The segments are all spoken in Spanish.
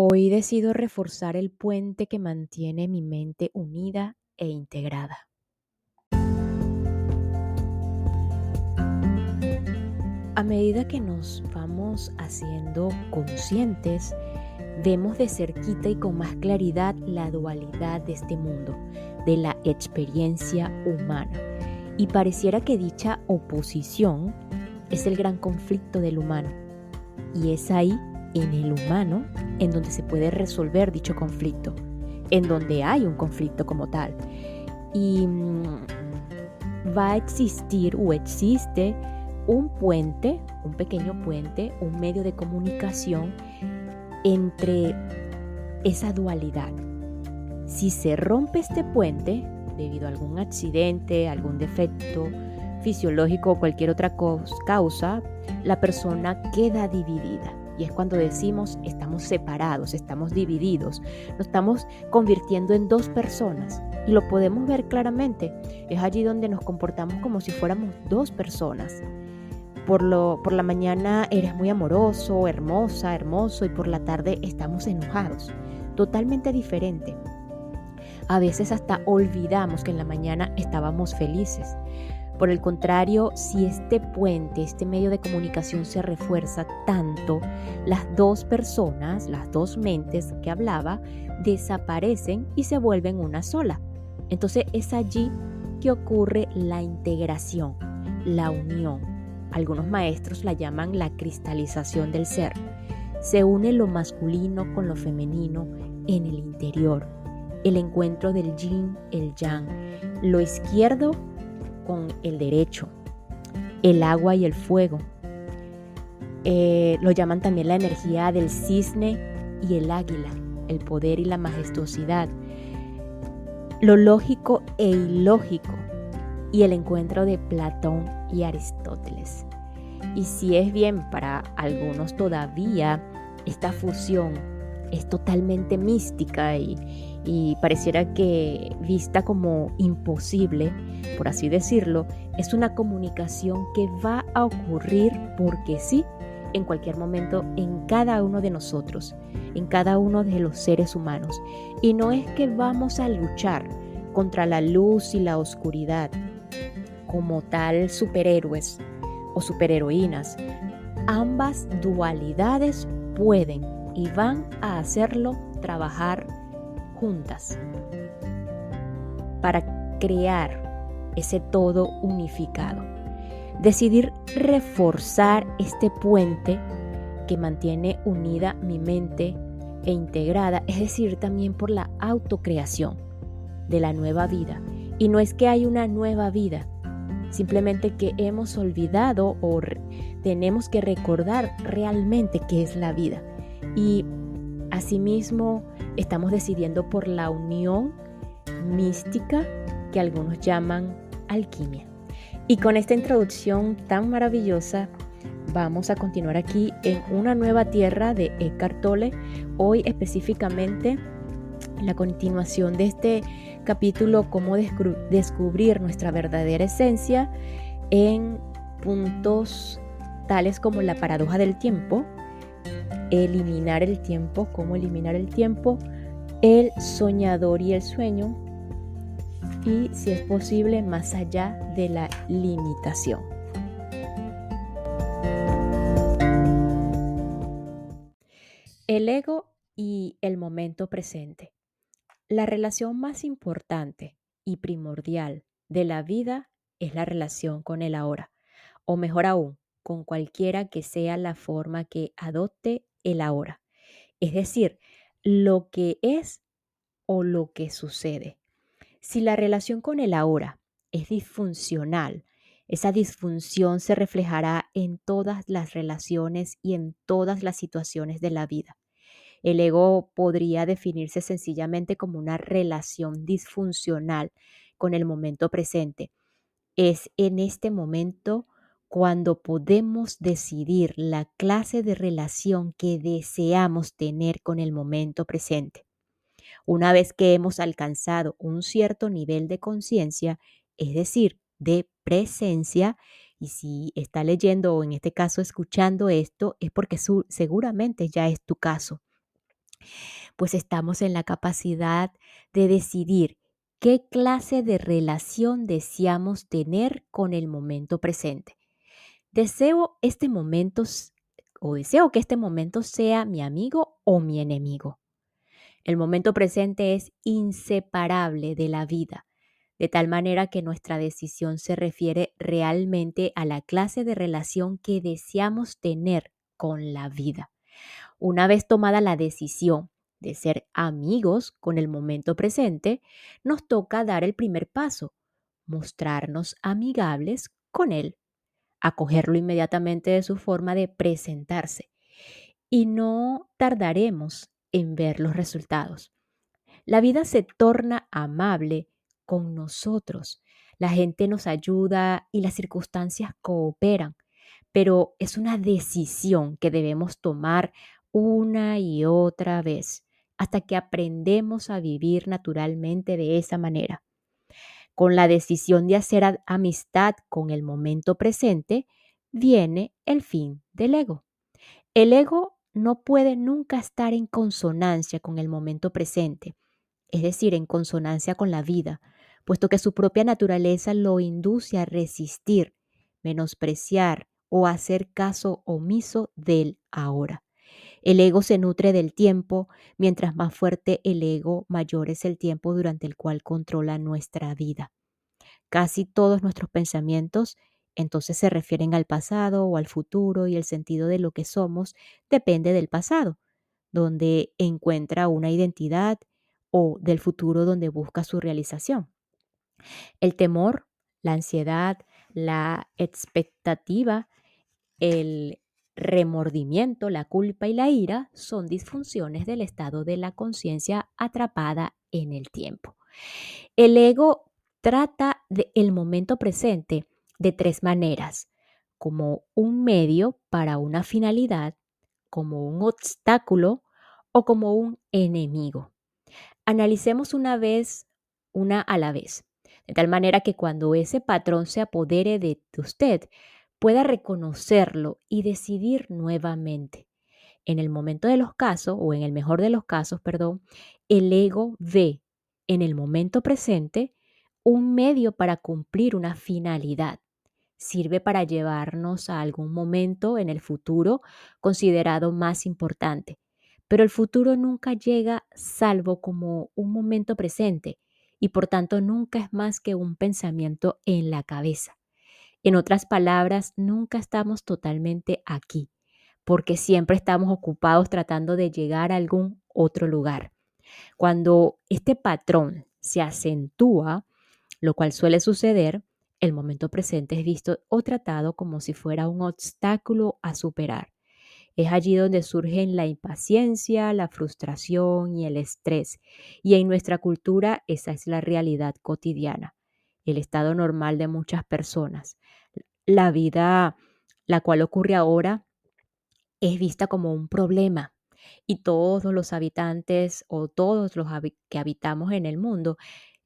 Hoy decido reforzar el puente que mantiene mi mente unida e integrada. A medida que nos vamos haciendo conscientes, vemos de cerquita y con más claridad la dualidad de este mundo, de la experiencia humana. Y pareciera que dicha oposición es el gran conflicto del humano. Y es ahí, en el humano, en donde se puede resolver dicho conflicto, en donde hay un conflicto como tal. Y mm, va a existir o existe un puente, un pequeño puente, un medio de comunicación entre esa dualidad. Si se rompe este puente debido a algún accidente, algún defecto fisiológico o cualquier otra causa, la persona queda dividida. Y es cuando decimos estamos separados, estamos divididos, nos estamos convirtiendo en dos personas. Y lo podemos ver claramente. Es allí donde nos comportamos como si fuéramos dos personas por, lo, por la mañana eres muy amoroso, hermosa, hermoso y por la tarde estamos enojados. Totalmente diferente. A veces hasta olvidamos que en la mañana estábamos felices. Por el contrario, si este puente, este medio de comunicación se refuerza tanto, las dos personas, las dos mentes que hablaba, desaparecen y se vuelven una sola. Entonces es allí que ocurre la integración, la unión, algunos maestros la llaman la cristalización del ser. Se une lo masculino con lo femenino en el interior. El encuentro del yin, el yang. Lo izquierdo con el derecho. El agua y el fuego. Eh, lo llaman también la energía del cisne y el águila. El poder y la majestuosidad. Lo lógico e ilógico y el encuentro de Platón y Aristóteles. Y si es bien para algunos todavía esta fusión es totalmente mística y, y pareciera que vista como imposible, por así decirlo, es una comunicación que va a ocurrir porque sí, en cualquier momento en cada uno de nosotros, en cada uno de los seres humanos. Y no es que vamos a luchar contra la luz y la oscuridad, como tal superhéroes o superheroínas. Ambas dualidades pueden y van a hacerlo trabajar juntas para crear ese todo unificado. Decidir reforzar este puente que mantiene unida mi mente e integrada, es decir, también por la autocreación de la nueva vida. Y no es que hay una nueva vida, simplemente que hemos olvidado o tenemos que recordar realmente qué es la vida. Y asimismo estamos decidiendo por la unión mística que algunos llaman alquimia. Y con esta introducción tan maravillosa, vamos a continuar aquí en una nueva tierra de Eckhart Tolle, hoy específicamente la continuación de este capítulo cómo descubrir nuestra verdadera esencia en puntos tales como la paradoja del tiempo, eliminar el tiempo, cómo eliminar el tiempo, el soñador y el sueño, y si es posible más allá de la limitación. El ego y el momento presente. La relación más importante y primordial de la vida es la relación con el ahora, o mejor aún, con cualquiera que sea la forma que adopte el ahora. Es decir, lo que es o lo que sucede. Si la relación con el ahora es disfuncional, esa disfunción se reflejará en todas las relaciones y en todas las situaciones de la vida. El ego podría definirse sencillamente como una relación disfuncional con el momento presente. Es en este momento cuando podemos decidir la clase de relación que deseamos tener con el momento presente. Una vez que hemos alcanzado un cierto nivel de conciencia, es decir, de presencia, y si está leyendo o en este caso escuchando esto, es porque seguramente ya es tu caso. Pues estamos en la capacidad de decidir qué clase de relación deseamos tener con el momento presente. Deseo este momento o deseo que este momento sea mi amigo o mi enemigo. El momento presente es inseparable de la vida de tal manera que nuestra decisión se refiere realmente a la clase de relación que deseamos tener con la vida. Una vez tomada la decisión de ser amigos con el momento presente, nos toca dar el primer paso, mostrarnos amigables con él, acogerlo inmediatamente de su forma de presentarse y no tardaremos en ver los resultados. La vida se torna amable con nosotros. La gente nos ayuda y las circunstancias cooperan, pero es una decisión que debemos tomar una y otra vez hasta que aprendemos a vivir naturalmente de esa manera. Con la decisión de hacer amistad con el momento presente, viene el fin del ego. El ego no puede nunca estar en consonancia con el momento presente, es decir, en consonancia con la vida, puesto que su propia naturaleza lo induce a resistir, menospreciar o hacer caso omiso del ahora. El ego se nutre del tiempo, mientras más fuerte el ego, mayor es el tiempo durante el cual controla nuestra vida. Casi todos nuestros pensamientos entonces se refieren al pasado o al futuro y el sentido de lo que somos depende del pasado, donde encuentra una identidad o del futuro donde busca su realización. El temor, la ansiedad, la expectativa, el remordimiento, la culpa y la ira son disfunciones del estado de la conciencia atrapada en el tiempo. El ego trata del momento presente de tres maneras, como un medio para una finalidad, como un obstáculo o como un enemigo. Analicemos una vez, una a la vez de tal manera que cuando ese patrón se apodere de usted, pueda reconocerlo y decidir nuevamente. En el momento de los casos, o en el mejor de los casos, perdón, el ego ve en el momento presente un medio para cumplir una finalidad. Sirve para llevarnos a algún momento en el futuro considerado más importante. Pero el futuro nunca llega salvo como un momento presente y por tanto nunca es más que un pensamiento en la cabeza. En otras palabras, nunca estamos totalmente aquí, porque siempre estamos ocupados tratando de llegar a algún otro lugar. Cuando este patrón se acentúa, lo cual suele suceder, el momento presente es visto o tratado como si fuera un obstáculo a superar. Es allí donde surgen la impaciencia, la frustración y el estrés. Y en nuestra cultura esa es la realidad cotidiana, el estado normal de muchas personas. La vida, la cual ocurre ahora, es vista como un problema. Y todos los habitantes o todos los que habitamos en el mundo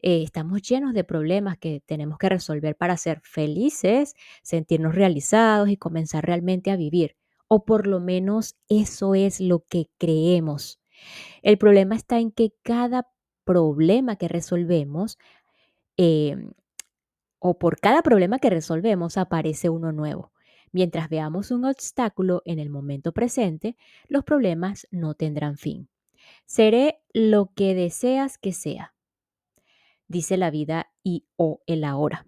eh, estamos llenos de problemas que tenemos que resolver para ser felices, sentirnos realizados y comenzar realmente a vivir o por lo menos eso es lo que creemos. El problema está en que cada problema que resolvemos, em, o por cada problema que resolvemos, aparece uno nuevo. Mientras veamos un obstáculo en el momento presente, los problemas no tendrán fin. Seré lo que deseas que sea, dice la vida y o el ahora.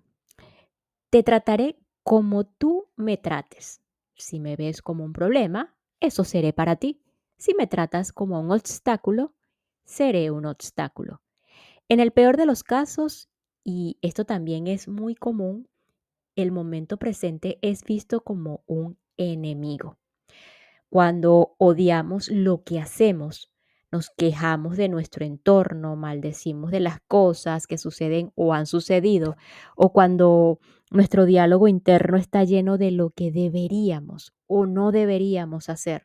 Te trataré como tú me trates. Si me ves como un problema, eso seré para ti. Si me tratas como un obstáculo, seré un obstáculo. En el peor de los casos, y esto también es muy común, el momento presente es visto como un enemigo. Cuando odiamos lo que hacemos, nos quejamos de nuestro entorno, maldecimos de las cosas que suceden o han sucedido, o cuando nuestro diálogo interno está lleno de lo que deberíamos o no deberíamos hacer,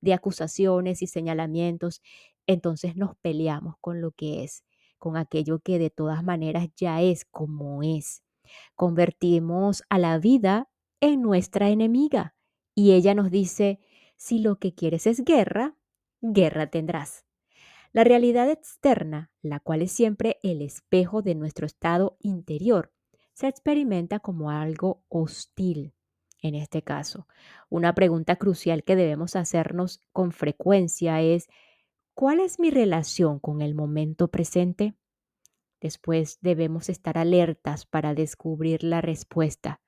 de acusaciones y señalamientos, entonces nos peleamos con lo que es, con aquello que de todas maneras ya es como es. Convertimos a la vida en nuestra enemiga y ella nos dice, si lo que quieres es guerra, guerra tendrás. La realidad externa, la cual es siempre el espejo de nuestro estado interior, se experimenta como algo hostil. En este caso, una pregunta crucial que debemos hacernos con frecuencia es, ¿cuál es mi relación con el momento presente? Después debemos estar alertas para descubrir la respuesta.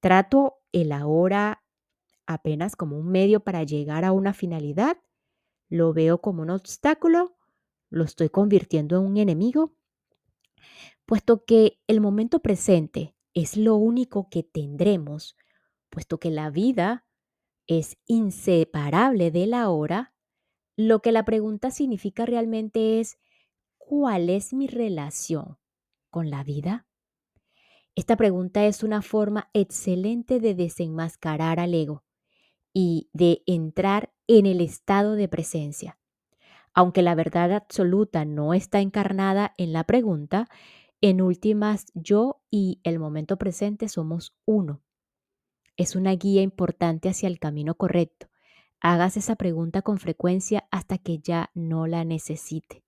¿Trato el ahora apenas como un medio para llegar a una finalidad? ¿Lo veo como un obstáculo? ¿Lo estoy convirtiendo en un enemigo? Puesto que el momento presente es lo único que tendremos, puesto que la vida es inseparable de la hora, lo que la pregunta significa realmente es ¿cuál es mi relación con la vida? Esta pregunta es una forma excelente de desenmascarar al ego y de entrar en el estado de presencia. Aunque la verdad absoluta no está encarnada en la pregunta, en últimas yo y el momento presente somos uno. Es una guía importante hacia el camino correcto. Hagas esa pregunta con frecuencia hasta que ya no la necesite.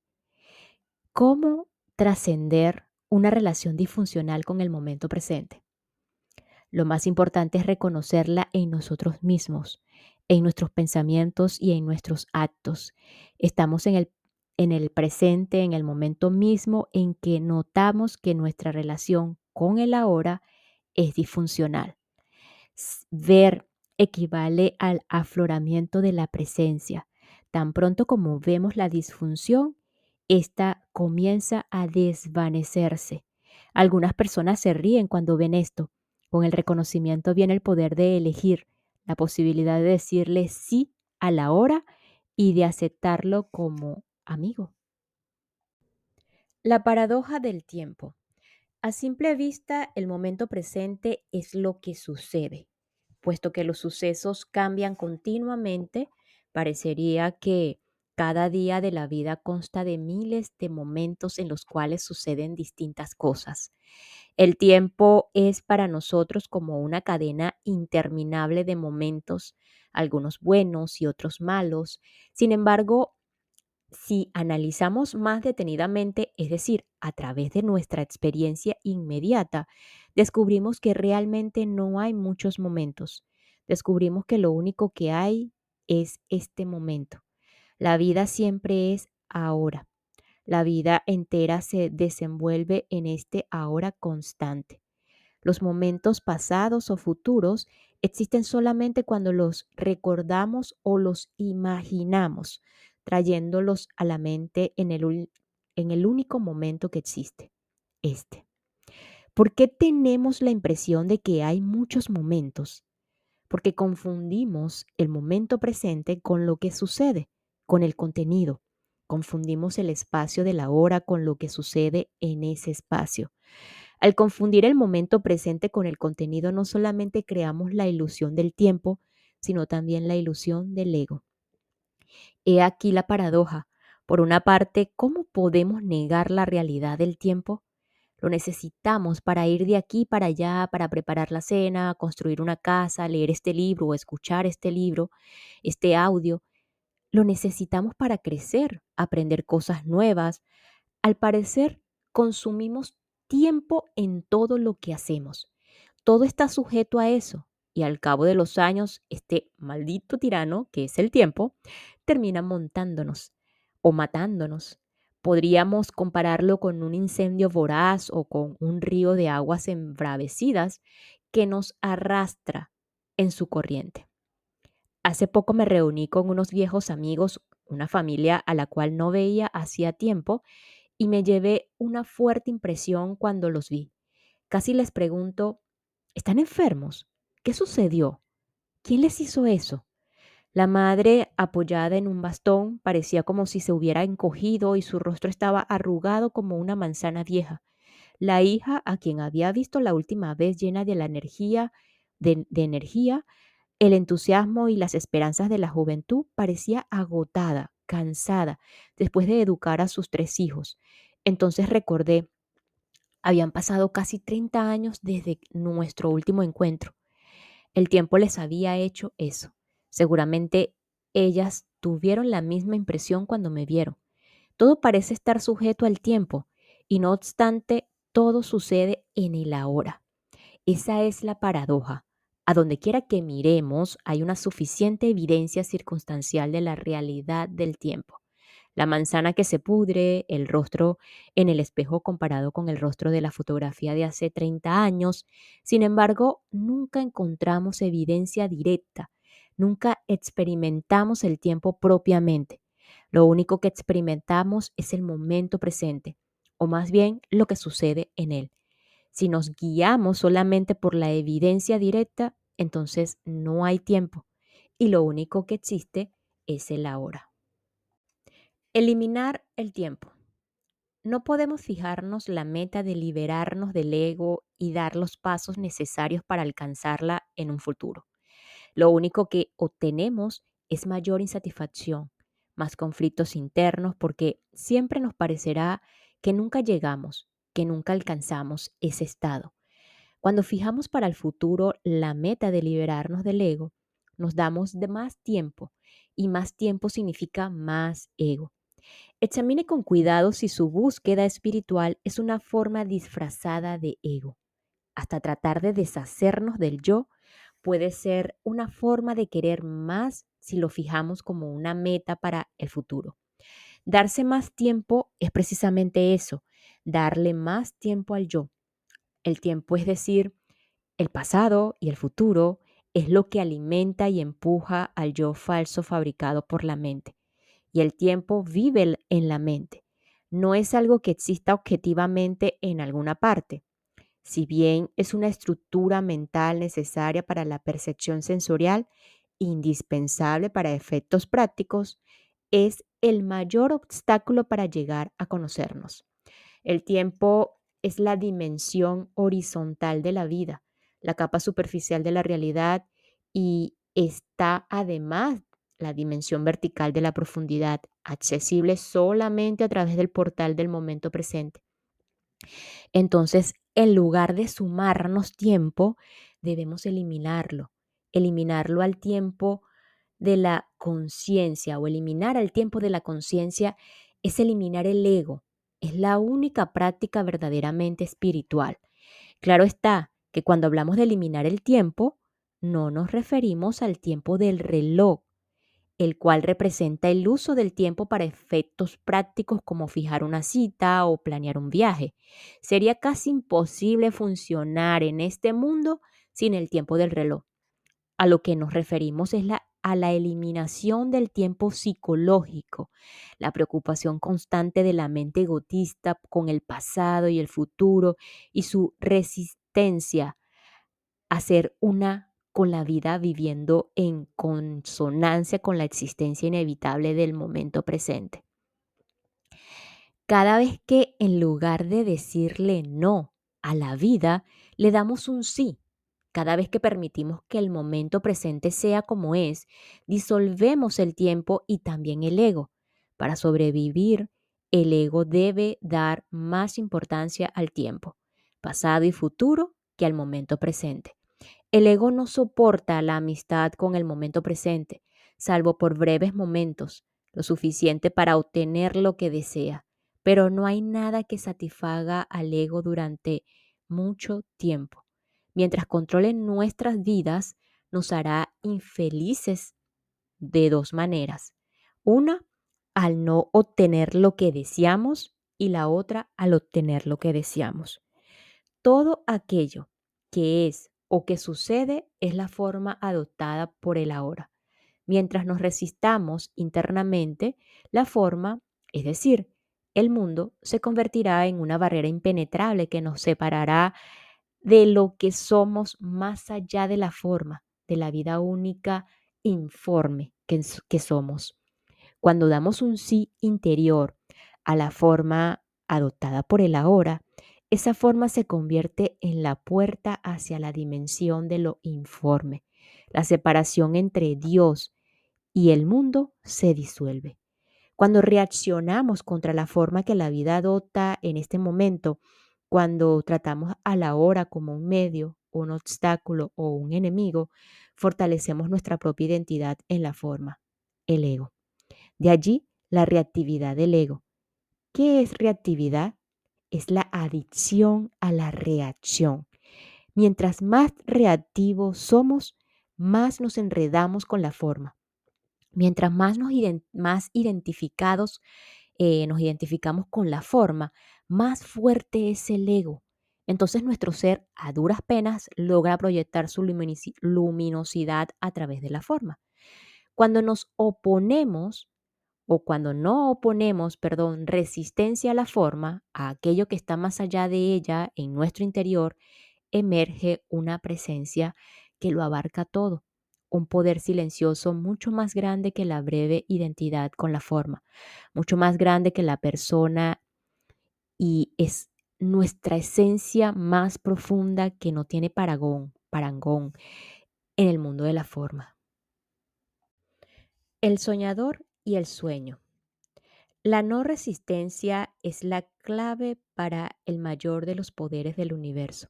¿Cómo trascender una relación disfuncional con el momento presente? Lo más importante es reconocerla en nosotros mismos, en nuestros pensamientos y en nuestros actos. Estamos en el, en el presente, en el momento mismo en que notamos que nuestra relación con el ahora es disfuncional. Ver equivale al afloramiento de la presencia. Tan pronto como vemos la disfunción, esta comienza a desvanecerse. Algunas personas se ríen cuando ven esto, con el reconocimiento viene el poder de elegir, la posibilidad de decirle sí a la hora y de aceptarlo como amigo. La paradoja del tiempo. A simple vista, el momento presente es lo que sucede. Puesto que los sucesos cambian continuamente, parecería que cada día de la vida consta de miles de momentos en los cuales suceden distintas cosas. El tiempo es para nosotros como una cadena interminable de momentos, algunos buenos y otros malos. Sin embargo, si analizamos más detenidamente, es decir, a través de nuestra experiencia inmediata, descubrimos que realmente no hay muchos momentos. Descubrimos que lo único que hay es este momento. La vida siempre es ahora. La vida entera se desenvuelve en este ahora constante. Los momentos pasados o futuros existen solamente cuando los recordamos o los imaginamos, trayéndolos a la mente en el, en el único momento que existe, este. ¿Por qué tenemos la impresión de que hay muchos momentos? Porque confundimos el momento presente con lo que sucede, con el contenido. Confundimos el espacio de la hora con lo que sucede en ese espacio. Al confundir el momento presente con el contenido, no solamente creamos la ilusión del tiempo, sino también la ilusión del ego. He aquí la paradoja. Por una parte, ¿cómo podemos negar la realidad del tiempo? Lo necesitamos para ir de aquí para allá, para preparar la cena, construir una casa, leer este libro o escuchar este libro, este audio. Lo necesitamos para crecer, aprender cosas nuevas. Al parecer, consumimos tiempo en todo lo que hacemos. Todo está sujeto a eso. Y al cabo de los años, este maldito tirano, que es el tiempo, termina montándonos o matándonos. Podríamos compararlo con un incendio voraz o con un río de aguas embravecidas que nos arrastra en su corriente. Hace poco me reuní con unos viejos amigos, una familia a la cual no veía hacía tiempo, y me llevé una fuerte impresión cuando los vi. Casi les pregunto, ¿están enfermos? ¿Qué sucedió? ¿Quién les hizo eso? La madre, apoyada en un bastón, parecía como si se hubiera encogido y su rostro estaba arrugado como una manzana vieja. La hija, a quien había visto la última vez llena de la energía, de, energía, el entusiasmo y las esperanzas de la juventud, parecía agotada, cansada, después de educar a sus tres hijos. Entonces recordé, habían pasado casi 30 años desde nuestro último encuentro. El tiempo les había hecho eso. Seguramente ellas tuvieron la misma impresión cuando me vieron. Todo parece estar sujeto al tiempo y no obstante todo sucede en el ahora. Esa es la paradoja. A donde quiera que miremos hay una suficiente evidencia circunstancial de la realidad del tiempo. La manzana que se pudre, el rostro en el espejo comparado con el rostro de la fotografía de hace 30 años. Sin embargo, nunca encontramos evidencia directa, nunca experimentamos el tiempo propiamente. Lo único que experimentamos es el momento presente o más bien lo que sucede en él. Si nos guiamos solamente por la evidencia directa, entonces no hay tiempo y lo único que existe es el ahora. Eliminar el tiempo. No podemos fijarnos la meta de liberarnos del ego y dar los pasos necesarios para alcanzarla en un futuro. Lo único que obtenemos es mayor insatisfacción, más conflictos internos, porque siempre nos parecerá que nunca llegamos, que nunca alcanzamos ese estado. Cuando fijamos para el futuro la meta de liberarnos del ego, nos damos de más tiempo y más tiempo significa más ego. Examine con cuidado si su búsqueda espiritual es una forma disfrazada de ego. Hasta tratar de deshacernos del yo puede ser una forma de querer más si lo fijamos como una meta para el futuro. Darse más tiempo es precisamente eso, darle más tiempo al yo. El tiempo, es decir, el pasado y el futuro, es lo que alimenta y empuja al yo falso fabricado por la mente. Y el tiempo vive en la mente. No es algo que exista objetivamente en alguna parte. Si bien es una estructura mental necesaria para la percepción sensorial, indispensable para efectos prácticos, es el mayor obstáculo para llegar a conocernos. El tiempo es la dimensión horizontal de la vida, la capa superficial de la realidad y está además la dimensión vertical de la profundidad, accesible solamente a través del portal del momento presente. Entonces, en lugar de sumarnos tiempo, debemos eliminarlo, eliminarlo al tiempo de la conciencia o eliminar el tiempo de la conciencia es eliminar el ego. Es la única práctica verdaderamente espiritual. Claro está que cuando hablamos de eliminar el tiempo, no nos referimos al tiempo del reloj, el cual representa el uso del tiempo para efectos prácticos como fijar una cita o planear un viaje. Sería casi imposible funcionar en este mundo sin el tiempo del reloj. A lo que nos referimos es la a la eliminación del tiempo psicológico, la preocupación constante de la mente egotista con el pasado y el futuro y su resistencia a ser una con la vida viviendo en consonancia con la existencia inevitable del momento presente. Cada vez que en lugar de decirle no a la vida, le damos un sí, cada vez que permitimos que el momento presente sea como es, disolvemos el tiempo y también el ego. Para sobrevivir, el ego debe dar más importancia al tiempo, pasado y futuro, que al momento presente. El ego no soporta la amistad con el momento presente, salvo por breves momentos, lo suficiente para obtener lo que desea. Pero no hay nada que satisfaga al ego durante mucho tiempo mientras controle nuestras vidas, nos hará infelices de dos maneras. Una, al no obtener lo que deseamos y la otra, al obtener lo que deseamos. Todo aquello que es o que sucede es la forma adoptada por el ahora. Mientras nos resistamos internamente, la forma, es decir, el mundo, se convertirá en una barrera impenetrable que nos separará de lo que somos más allá de la forma, de la vida única informe que, somos. Cuando damos un sí interior a la forma adoptada por el ahora, esa forma se convierte en la puerta hacia la dimensión de lo informe. La separación entre Dios y el mundo se disuelve. Cuando reaccionamos contra la forma que la vida adopta en este momento, cuando tratamos a la hora como un medio, un obstáculo o un enemigo, fortalecemos nuestra propia identidad en la forma, el ego. De allí la reactividad del ego. ¿Qué es reactividad? Es la adicción a la reacción. Mientras más reactivos somos, más nos enredamos con la forma. Mientras más, nos más identificados eh, nos identificamos con la forma, más fuerte es el ego. Entonces nuestro ser a duras penas logra proyectar su luminosidad a través de la forma. Cuando nos oponemos o cuando no oponemos, perdón, resistencia a la forma, a aquello que está más allá de ella en nuestro interior, emerge una presencia que lo abarca todo un poder silencioso mucho más grande que la breve identidad con la forma, mucho más grande que la persona y es nuestra esencia más profunda que no tiene parangón en el mundo de la forma. El soñador y el sueño. La no resistencia es la clave para el mayor de los poderes del universo.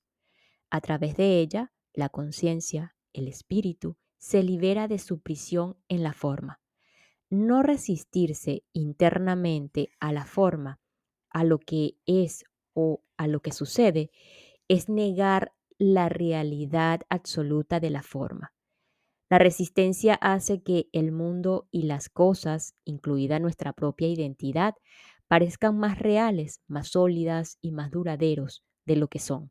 A través de ella, la conciencia, el espíritu se libera de su prisión en la forma. No resistirse internamente a la forma, a lo que es o a lo que sucede, es negar la realidad absoluta de la forma. La resistencia hace que el mundo y las cosas, incluida nuestra propia identidad, parezcan más reales, más sólidas y más duraderos de lo que son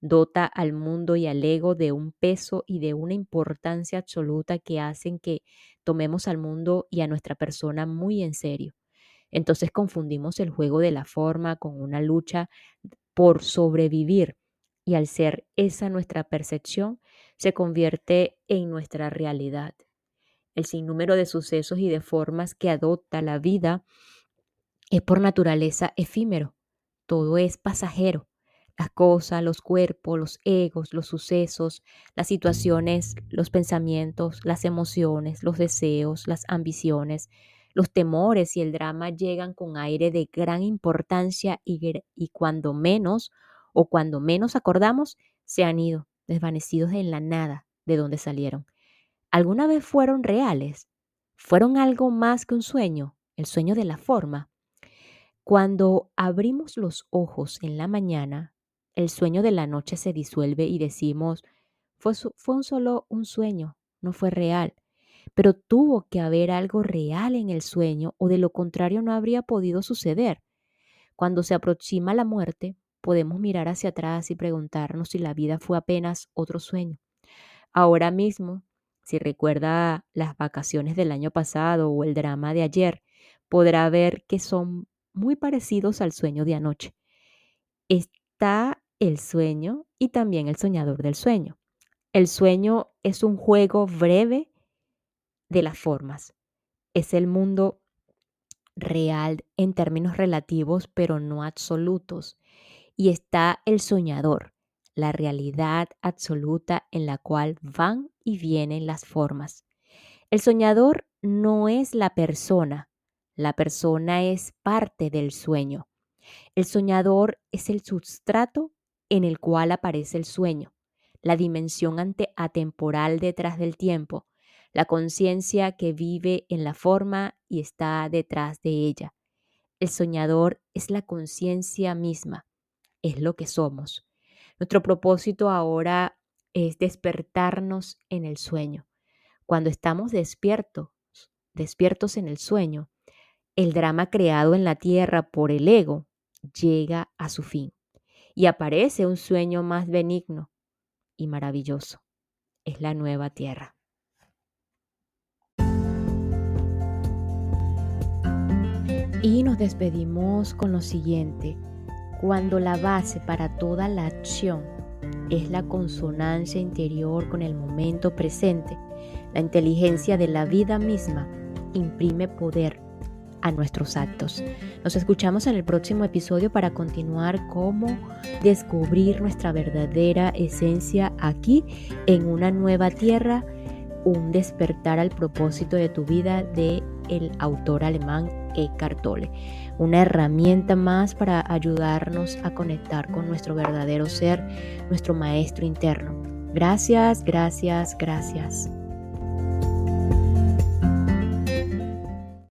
dota al mundo y al ego de un peso y de una importancia absoluta que hacen que tomemos al mundo y a nuestra persona muy en serio. Entonces confundimos el juego de la forma con una lucha por sobrevivir y al ser esa nuestra percepción, se convierte en nuestra realidad. El sinnúmero de sucesos y de formas que adopta la vida es por naturaleza efímero. Todo es pasajero las cosas, los cuerpos, los egos, los sucesos, las situaciones, los pensamientos, las emociones, los deseos, las ambiciones, los temores y el drama llegan con aire de gran importancia y, y cuando menos o cuando menos acordamos, se han ido, desvanecidos en la nada de donde salieron. ¿Alguna vez fueron reales? ¿Fueron algo más que un sueño? El sueño de la forma. Cuando abrimos los ojos en la mañana, el sueño de la noche se disuelve y decimos, fue, fue un solo un sueño, no fue real. Pero tuvo que haber algo real en el sueño o de lo contrario no habría podido suceder. Cuando se aproxima la muerte, podemos mirar hacia atrás y preguntarnos si la vida fue apenas otro sueño. Ahora mismo, si recuerda las vacaciones del año pasado o el drama de ayer, podrá ver que son muy parecidos al sueño de anoche. Está el sueño y también el soñador del sueño. El sueño es un juego breve de las formas. Es el mundo real en términos relativos, pero no absolutos. Y está el soñador, la realidad absoluta en la cual van y vienen las formas. El soñador no es la persona, la persona es parte del sueño. El soñador es el sustrato en el cual aparece el sueño, la dimensión atemporal detrás del tiempo, la conciencia que vive en la forma y está detrás de ella. El soñador es la conciencia misma, es lo que somos. Nuestro propósito ahora es despertarnos en el sueño. Cuando estamos despiertos, despiertos en el sueño, el drama creado en la tierra por el ego llega a su fin y aparece un sueño más benigno y maravilloso. Es la nueva tierra. Y nos despedimos con lo siguiente. Cuando la base para toda la acción es la consonancia interior con el momento presente, La inteligencia de la vida misma imprime poder a nuestros actos. Nos escuchamos en el próximo episodio para continuar cómo descubrir nuestra verdadera esencia aquí en una nueva tierra, un despertar al propósito de tu vida de el autor alemán Eckhart Tolle. Una herramienta más para ayudarnos a conectar con nuestro verdadero ser, nuestro maestro interno. Gracias, gracias, gracias.